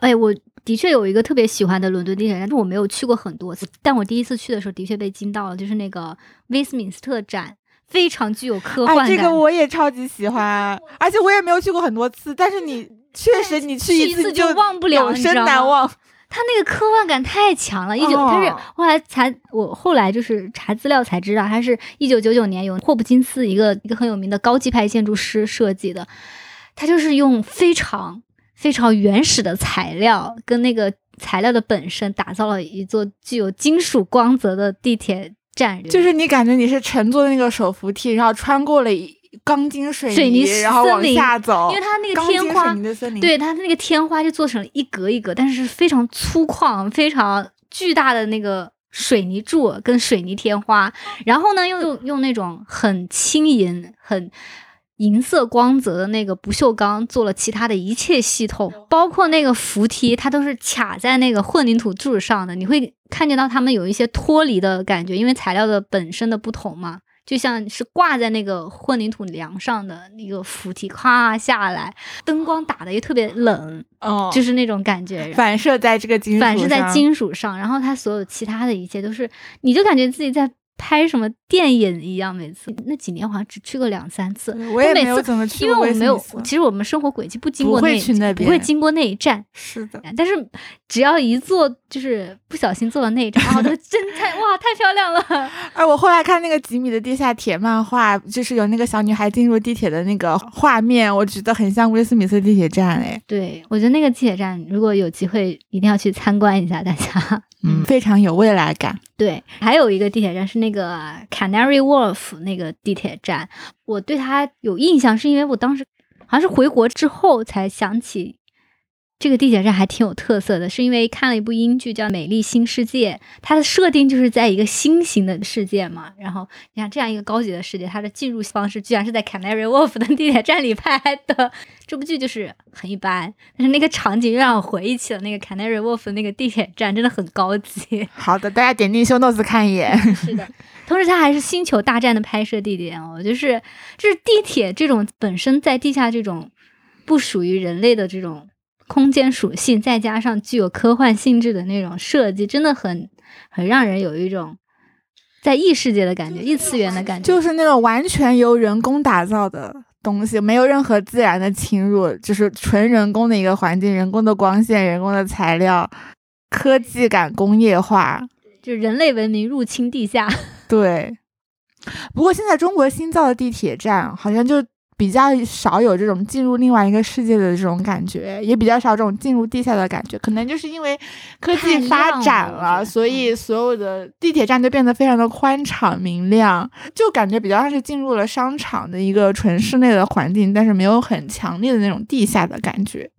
哎，我的确有一个特别喜欢的伦敦地铁站，但我没有去过很多次。但我第一次去的时候，的确被惊到了，就是那个威斯敏斯特站，非常具有科幻哎，感。这个我也超级喜欢，而且我也没有去过很多次，但是你确实你去去一次次就忘不了永生难忘。它那个科幻感太强了，一九、它是哦后来才我后来就是查资料才知道，它是一九九九年由霍普金斯一个一个很有名的高级派建筑师设计的，它就是用非常非常原始的材料跟那个材料的本身打造了一座具有金属光泽的地铁站，就是你感觉你是乘坐那个手扶梯，然后穿过了一钢筋水水泥然后往下走，因为它那个天花对，它那个天花就做成了一格一格，但是是非常粗犷、非常巨大的那个水泥柱跟水泥天花，然后呢，又用用那种很轻盈、很银色光泽的那个不锈钢做了其他的一切系统，包括那个扶梯，它都是卡在那个混凝土柱上的，你会看见到它们有一些脱离的感觉，因为材料的本身的不同嘛。就像是挂在那个混凝土梁上的那个扶梯，咔下来，灯光打的又特别冷，哦，就是那种感觉。反射在这个金属反射在金属上，然后它所有其他的一切都是，你就感觉自己在拍什么电影一样。每次那几年好像只去过两三次，我也没有怎么去因为我没有其实我们生活轨迹不经不会过那去那边不会经过那一站，是的，但是只要一坐，就是不小心坐了 那一站，啊，都真太哇太漂亮了。哎，我后来看那个吉米的地下铁漫画，就是有那个小女孩进入地铁的那个画面，我觉得很像威斯敏斯特地铁站，哎，对，我觉得那个地铁站，如果有机会，一定要去参观一下，大家。嗯，非常有未来感。对，还有一个地铁站是那个 Canary Wharf 那个地铁站，我对它有印象，是因为我当时好像是回国之后才想起这个地铁站还挺有特色的，是因为看了一部英剧叫《美丽新世界》，它的设定就是在一个新型的世界嘛。然后你看这样一个高级的世界，它的进入方式居然是在 Canary Wharf 的地铁站里拍的。这部剧就是很一般，但是那个场景又让我回忆起了那个 Canary Wharf 的那个地铁站，真的很高级。好的，大家点进 show notes 看一眼。是的，同时它还是《星球大战》的拍摄地点哦，就是就是地铁这种本身在地下这种不属于人类的这种空间属性，再加上具有科幻性质的那种设计，真的很很让人有一种在异世界的感觉，异次元的感觉。就是那种完全由人工打造的东西，没有任何自然的侵入，就是纯人工的一个环境，人工的光线、人工的材料，科技感工业化。就人类文明入侵地下，对，不过现在中国新造的地铁站好像就比较少有这种进入另外一个世界的这种感觉，也比较少这种进入地下的感觉。可能就是因为科技发展了，所以所有的地铁站都变得非常的宽敞明亮，就感觉比较像是进入了商场的一个纯室内的环境，但是没有很强烈的那种地下的感觉。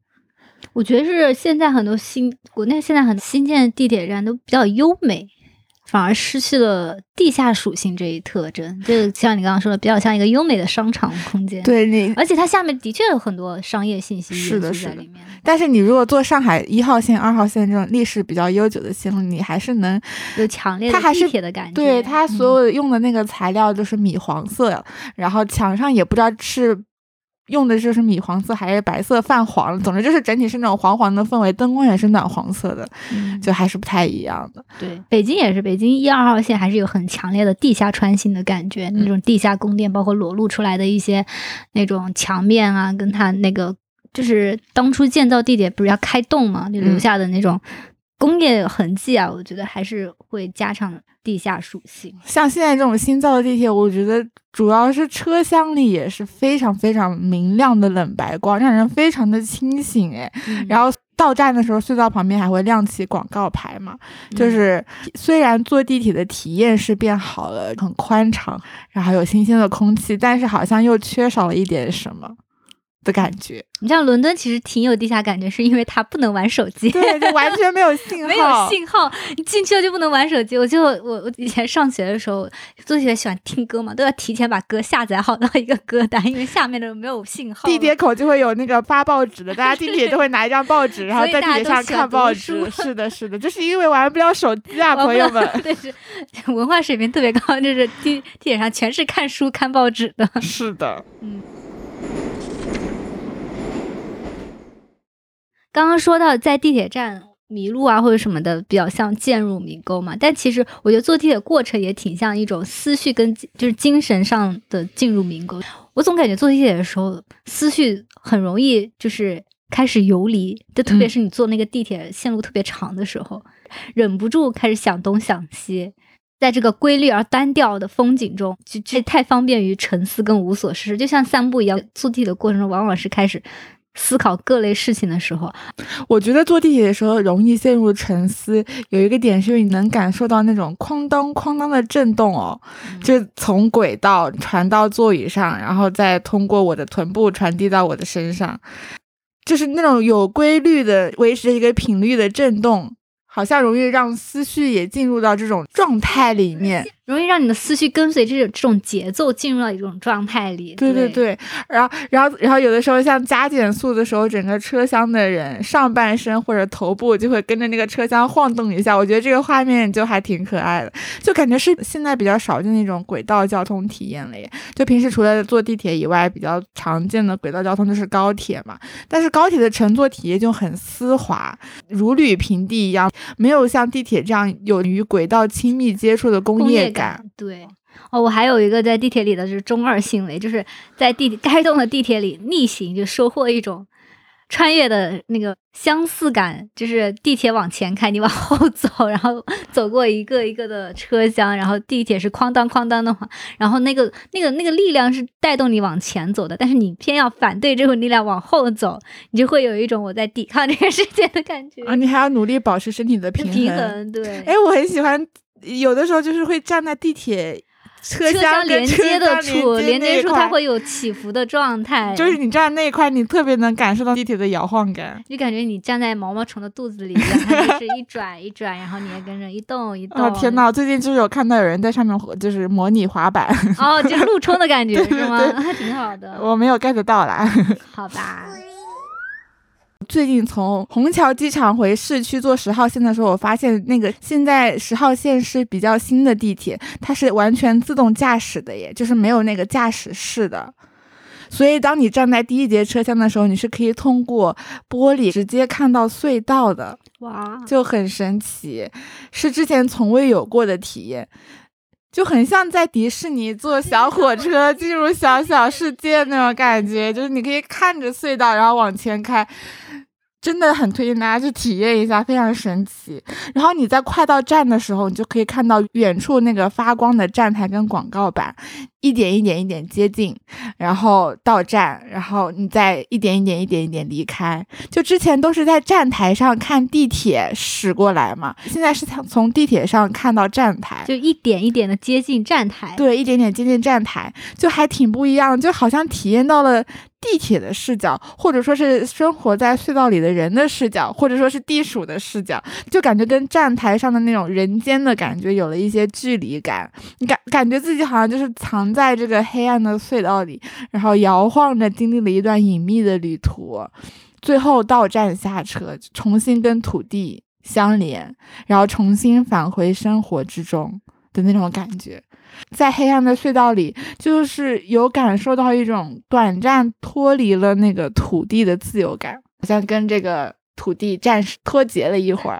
我觉得是现在很多新国内现在很新建的地铁站都比较优美，反而失去了地下属性这一特征。就像你刚刚说的，比较像一个优美的商场空间。，对你，而且它下面的确有很多商业信息是的是的。但是你如果坐上海一号线、二号线这种历史比较悠久的线路，你还是能有强烈的它还是地铁的感觉。对它嗯所有用的那个材料都是米黄色，然后墙上也不知道是用的就是米黄色还是白色泛黄，总之就是整体是那种黄黄的氛围，灯光也是暖黄色的，嗯就还是不太一样的。对，北京也是，北京一二号线还是有很强烈的地下穿行的感觉，那种地下宫殿，包括裸露出来的一些那种墙面啊，跟它那个就是当初建造地铁不是要开洞嘛，就留嗯下的那种工业痕迹啊，我觉得还是会加上地下属性。像现在这种新造的地铁，我觉得主要是车厢里也是非常非常明亮的冷白光，让人非常的清醒哎。然后到站的时候，隧道旁边还会亮起广告牌嘛，就是虽然坐地铁的体验是变好了，很宽敞，然后有新鲜的空气，但是好像又缺少了一点什么。的感觉，你像伦敦其实挺有地下感觉，是因为它不能玩手机，对，就完全没有 信号，没有信号，你进去了就不能玩手机。我就我我以前上学的时候，特别喜欢听歌嘛，都要提前把歌下载好到一个歌单，因为下面的没有信号。地铁口就会有那个发报纸的，大家 地铁都会拿一张报纸，然后在地铁上看报纸。是的，是的，就是因为玩不了手机啊，朋友们。对，是文化水平特别高，就是地地铁上全是看书看报纸的。是的，嗯。刚刚说到在地铁站迷路啊，或者什么的，比较像渐入迷宫嘛。但其实我觉得坐地铁过程也挺像一种思绪跟就是精神上的进入迷宫。我总感觉坐地铁的时候，思绪很容易就是开始游离，就特别是你坐那个地铁线路特别长的时候，忍不住开始想东想西。在这个规律而单调的风景中，就这太方便于沉思跟无所事事，就像散步一样。坐地铁的过程中，往往是开始。思考各类事情的时候，我觉得坐地铁的时候容易陷入沉思。有一个点是，你能感受到那种哐当哐当的震动哦，就从轨道传到座椅上，然后再通过我的臀部传递到我的身上，就是那种有规律的维持一个频率的震动。好像容易让思绪也进入到这种状态里面，容易让你的思绪跟随这种这种节奏进入到一种状态里。对对对，然后然后然后有的时候像加减速的时候，整个车厢的人上半身或者头部就会跟着那个车厢晃动一下，我觉得这个画面就还挺可爱的，就感觉是现在比较少见的那种轨道交通体验了耶。就平时除了坐地铁以外，比较常见的轨道交通就是高铁嘛，但是高铁的乘坐体验就很丝滑，如履平地一样。没有像地铁这样有与轨道亲密接触的工业感。对，哦，我还有一个在地铁里的就是中二行为，就是在地该动的地铁里逆行，就收获一种。穿越的那个相似感，就是地铁往前开，你往后走，然后走过一个一个的车厢，然后地铁是哐当哐当的话，然后那个那个那个力量是带动你往前走的，但是你偏要反对这种力量往后走，你就会有一种我在抵抗这个世界的感觉啊！你还要努力保持身体的平衡，对。哎，我很喜欢，有的时候就是会站在地铁。车厢连接的处，连接处它会有起伏的状态，就是你站那一块，你特别能感受到地铁的摇晃感，就感觉你站在毛毛虫的肚子里，它就是一转一转，然后你也跟着一动一 动。哦天呐，最近就是有看到有人在上面就是模拟滑板，哦，就是 路冲的感觉是吗？还挺好的。我没有 get 到啦。好吧。最近从虹桥机场回市区坐十号线的时候，我发现那个现在十号线是比较新的地铁，它是完全自动驾驶的耶，就是没有那个驾驶室的。所以当你站在第一节车厢的时候，你是可以通过玻璃直接看到隧道的，哇，就很神奇，是之前从未有过的体验，就很像在迪士尼坐小火车进入小小世界那种感觉，就是你可以看着隧道，然后往前开。真的很推荐大家去体验一下，非常神奇。然后你在快到站的时候，你就可以看到远处那个发光的站台跟广告板。一点一点一点接近，然后到站，然后你再一点一点一点一点离开。就之前都是在站台上看地铁驶过来嘛，现在是从从地铁上看到站台，就一点一点的接近站台。对，一点点接近站台，就还挺不一样，就好像体验到了地铁的视角，或者说是生活在隧道里的人的视角，或者说是地鼠的视角，就感觉跟站台上的那种人间的感觉有了一些距离感。你感感觉自己好像就是藏。在这个黑暗的隧道里，然后摇晃着，经历了一段隐秘的旅途，最后到站下车，重新跟土地相连，然后重新返回生活之中的那种感觉，在黑暗的隧道里，就是有感受到一种短暂脱离了那个土地的自由感，好像跟这个。土地暂时脱节了一会儿，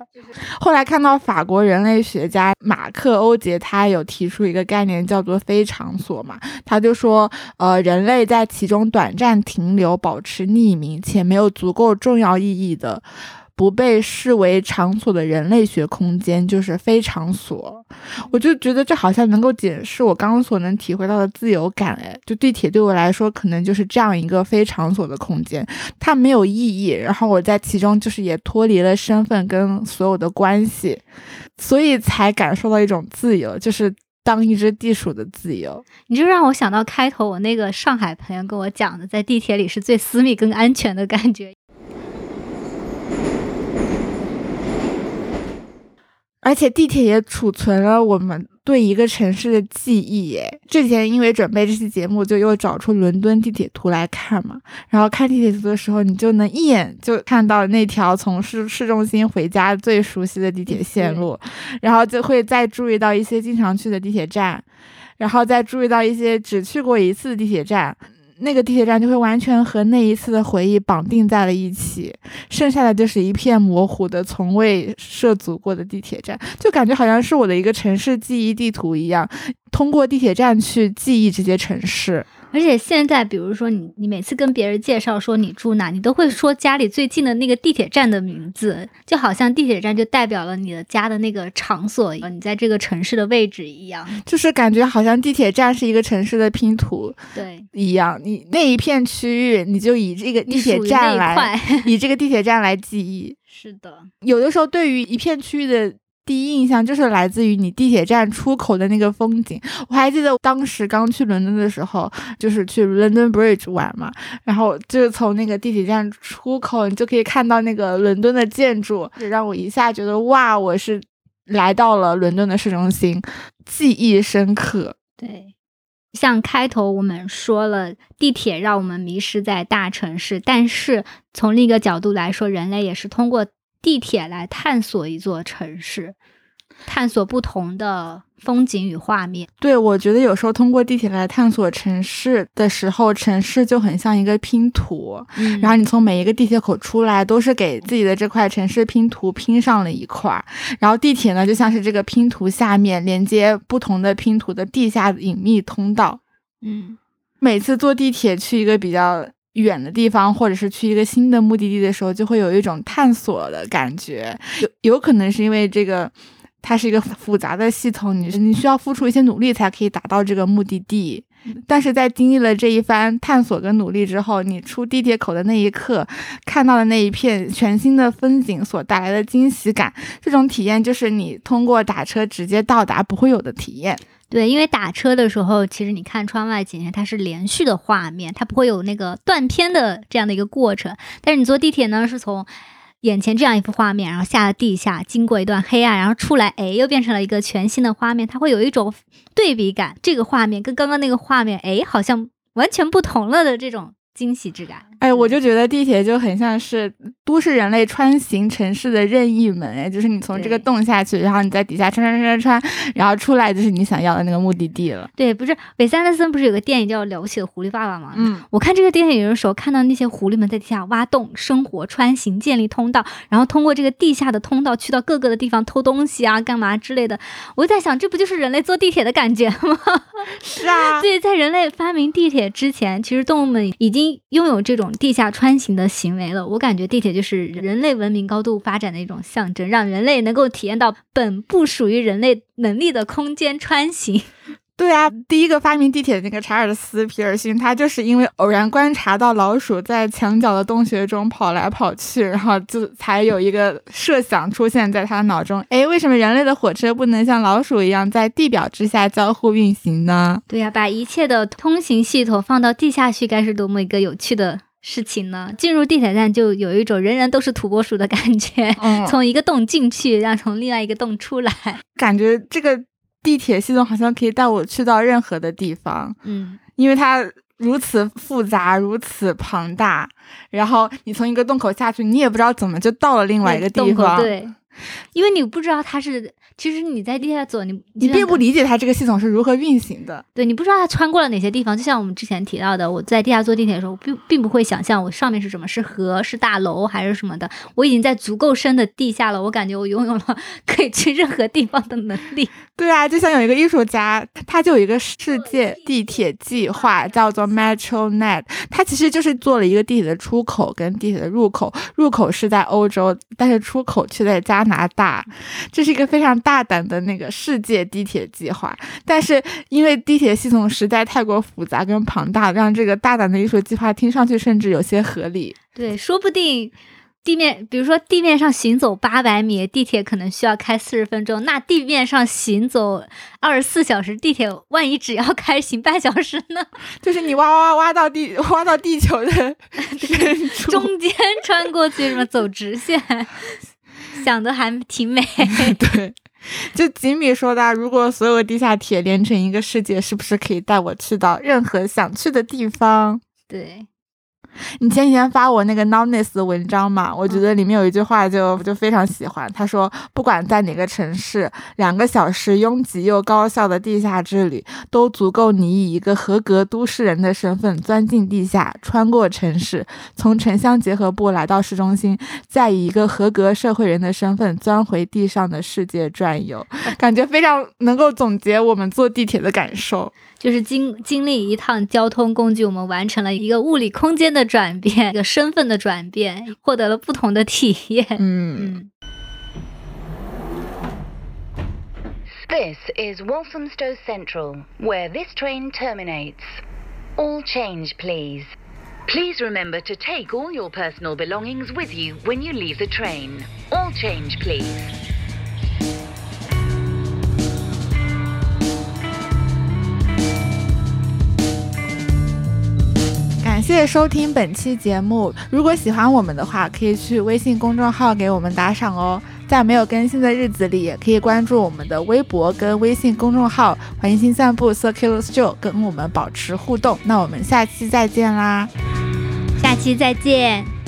后来看到法国人类学家马克·欧杰，他有提出一个概念叫做非场所嘛，他就说，呃，人类在其中短暂停留、保持匿名且没有足够重要意义的不被视为场所的人类学空间就是非场所。我就觉得这好像能够解释我刚刚所能体会到的自由感。哎，就地铁对我来说，可能就是这样一个非场所的空间，它没有意义。然后我在其中就是也脱离了身份跟所有的关系，所以才感受到一种自由，就是当一只地鼠的自由。你就让我想到开头我那个上海朋友跟我讲的，在地铁里是最私密跟安全的感觉。而且地铁也储存了我们对一个城市的记忆。耶，之前因为准备这期节目，就又找出伦敦地铁图来看嘛。然后看地铁图的时候，你就能一眼就看到那条从市市中心回家最熟悉的地铁线路，然后就会再注意到一些经常去的地铁站，然后再注意到一些只去过一次的地铁站。那个地铁站就会完全和那一次的回忆绑定在了一起，剩下的就是一片模糊的、从未涉足过的地铁站，就感觉好像是我的一个城市记忆地图一样，通过地铁站去记忆这些城市。而且现在，比如说你，你每次跟别人介绍说你住哪，你都会说家里最近的那个地铁站的名字，就好像地铁站就代表了你的家的那个场所，你在这个城市的位置一样。就是感觉好像地铁站是一个城市的拼图，对，一样。你那一片区域，你就以这个地铁站来，以这个地铁站来记忆。是的，有的时候对于一片区域的。第一印象就是来自于你地铁站出口的那个风景。我还记得当时刚去伦敦的时候，就是去 London Bridge 玩嘛，然后就是从那个地铁站出口，你就可以看到那个伦敦的建筑，让我一下觉得哇，我是来到了伦敦的市中心，记忆深刻。对，像开头我们说了，地铁让我们迷失在大城市，但是从另一个角度来说，人类也是通过。地铁来探索一座城市，探索不同的风景与画面。对，我觉得有时候通过地铁来探索城市的时候，城市就很像一个拼图。嗯，然后你从每一个地铁口出来，都是给自己的这块城市拼图拼上了一块儿。然后地铁呢，就像是这个拼图下面连接不同的拼图的地下隐秘通道。嗯，每次坐地铁去一个比较。远的地方，或者是去一个新的目的地的时候，就会有一种探索的感觉。有有可能是因为这个，它是一个复杂的系统，你你需要付出一些努力才可以达到这个目的地。但是在经历了这一番探索跟努力之后，你出地铁口的那一刻，看到的那一片全新的风景所带来的惊喜感，这种体验就是你通过打车直接到达不会有的体验。对，因为打车的时候，其实你看窗外景它是连续的画面，它不会有那个断片的这样的一个过程。但是你坐地铁呢，是从眼前这样一幅画面，然后下了地下，经过一段黑暗，然后出来，哎，又变成了一个全新的画面，它会有一种对比感。这个画面跟刚刚那个画面，哎，好像完全不同了的这种。惊喜之感，哎，我就觉得地铁就很像是都市人类穿行城市的任意门，哎，就是你从这个洞下去，然后你在底下穿穿穿穿穿，然后出来就是你想要的那个目的地了。对，不是韦斯安德森不是有个电影叫《了不起的狐狸爸爸》吗？嗯，我看这个电影的时候，看到那些狐狸们在地下挖洞生活、穿行、建立通道，然后通过这个地下的通道去到各个的地方偷东西啊、干嘛之类的。我就在想，这不就是人类坐地铁的感觉吗？是啊，所以在人类发明地铁之前，其实动物们已经。拥有这种地下穿行的行为了，我感觉地铁就是人类文明高度发展的一种象征，让人类能够体验到本不属于人类能力的空间穿行。对啊，第一个发明地铁的那个查尔斯·皮尔逊，他就是因为偶然观察到老鼠在墙角的洞穴中跑来跑去，然后就才有一个设想出现在他脑中。哎，为什么人类的火车不能像老鼠一样在地表之下交互运行呢？对呀，把一切的通行系统放到地下去，该是多么一个有趣的事情呢？进入地铁站就有一种人人都是土拨鼠的感觉，从一个洞进去，然后从另外一个洞出来，感觉这个。地铁系统好像可以带我去到任何的地方，嗯，因为它如此复杂，如此庞大。然后你从一个洞口下去，你也不知道怎么就到了另外一个地方。对，因为你不知道它是，其实你在地下走，你你并不理解它这个系统是如何运行的。对你不知道它穿过了哪些地方，就像我们之前提到的，我在地下坐地铁的时候，并并不会想象我上面是什么，是河、是大楼还是什么的。我已经在足够深的地下了，我感觉我拥有了可以去任何地方的能力。对啊，就像有一个艺术家，他就有一个世界地铁计划，叫做 MetroNet。他其实就是做了一个地铁的出口跟地铁的入口，入口是在欧洲，但是出口却在加拿大。这是一个非常大胆的那个世界地铁计划。但是因为地铁系统实在太过复杂跟庞大，让这个大胆的艺术计划听上去甚至有些合理。对，说不定。地面，比如说地面上行走八百米，地铁可能需要开四十分钟。那地面上行走二十四小时，地铁万一只要开行半小时呢？就是你挖挖挖到地，挖到地球的中间穿过去，什么走直线，想的还挺美。对，就吉米说的，如果所有地下铁连成一个世界，是不是可以带我去到任何想去的地方？对。你前几天发我那个 Nowness 的文章嘛？我觉得里面有一句话就就非常喜欢。他说，不管在哪个城市，两个小时拥挤又高效的地下之旅，都足够你以一个合格都市人的身份钻进地下，穿过城市，从城乡结合部来到市中心，再以一个合格社会人的身份钻回地上的世界转悠。感觉非常能够总结我们坐地铁的感受。就是经经历一趟交通工具，我们完成了一个物理空间的转变，一个身份的转变，获得了不同的体验。嗯。This is Walthamstow Central, where this train terminates. All change, please. Please remember to take all your personal belongings with you when you leave the train. All change, please. 感谢收听本期节目。如果喜欢我们的话，可以去微信公众号给我们打赏哦。在没有更新的日子里，也可以关注我们的微博跟微信公众号“环形散步 Circular Joe 跟我们保持互动。那我们下期再见啦！下期再见。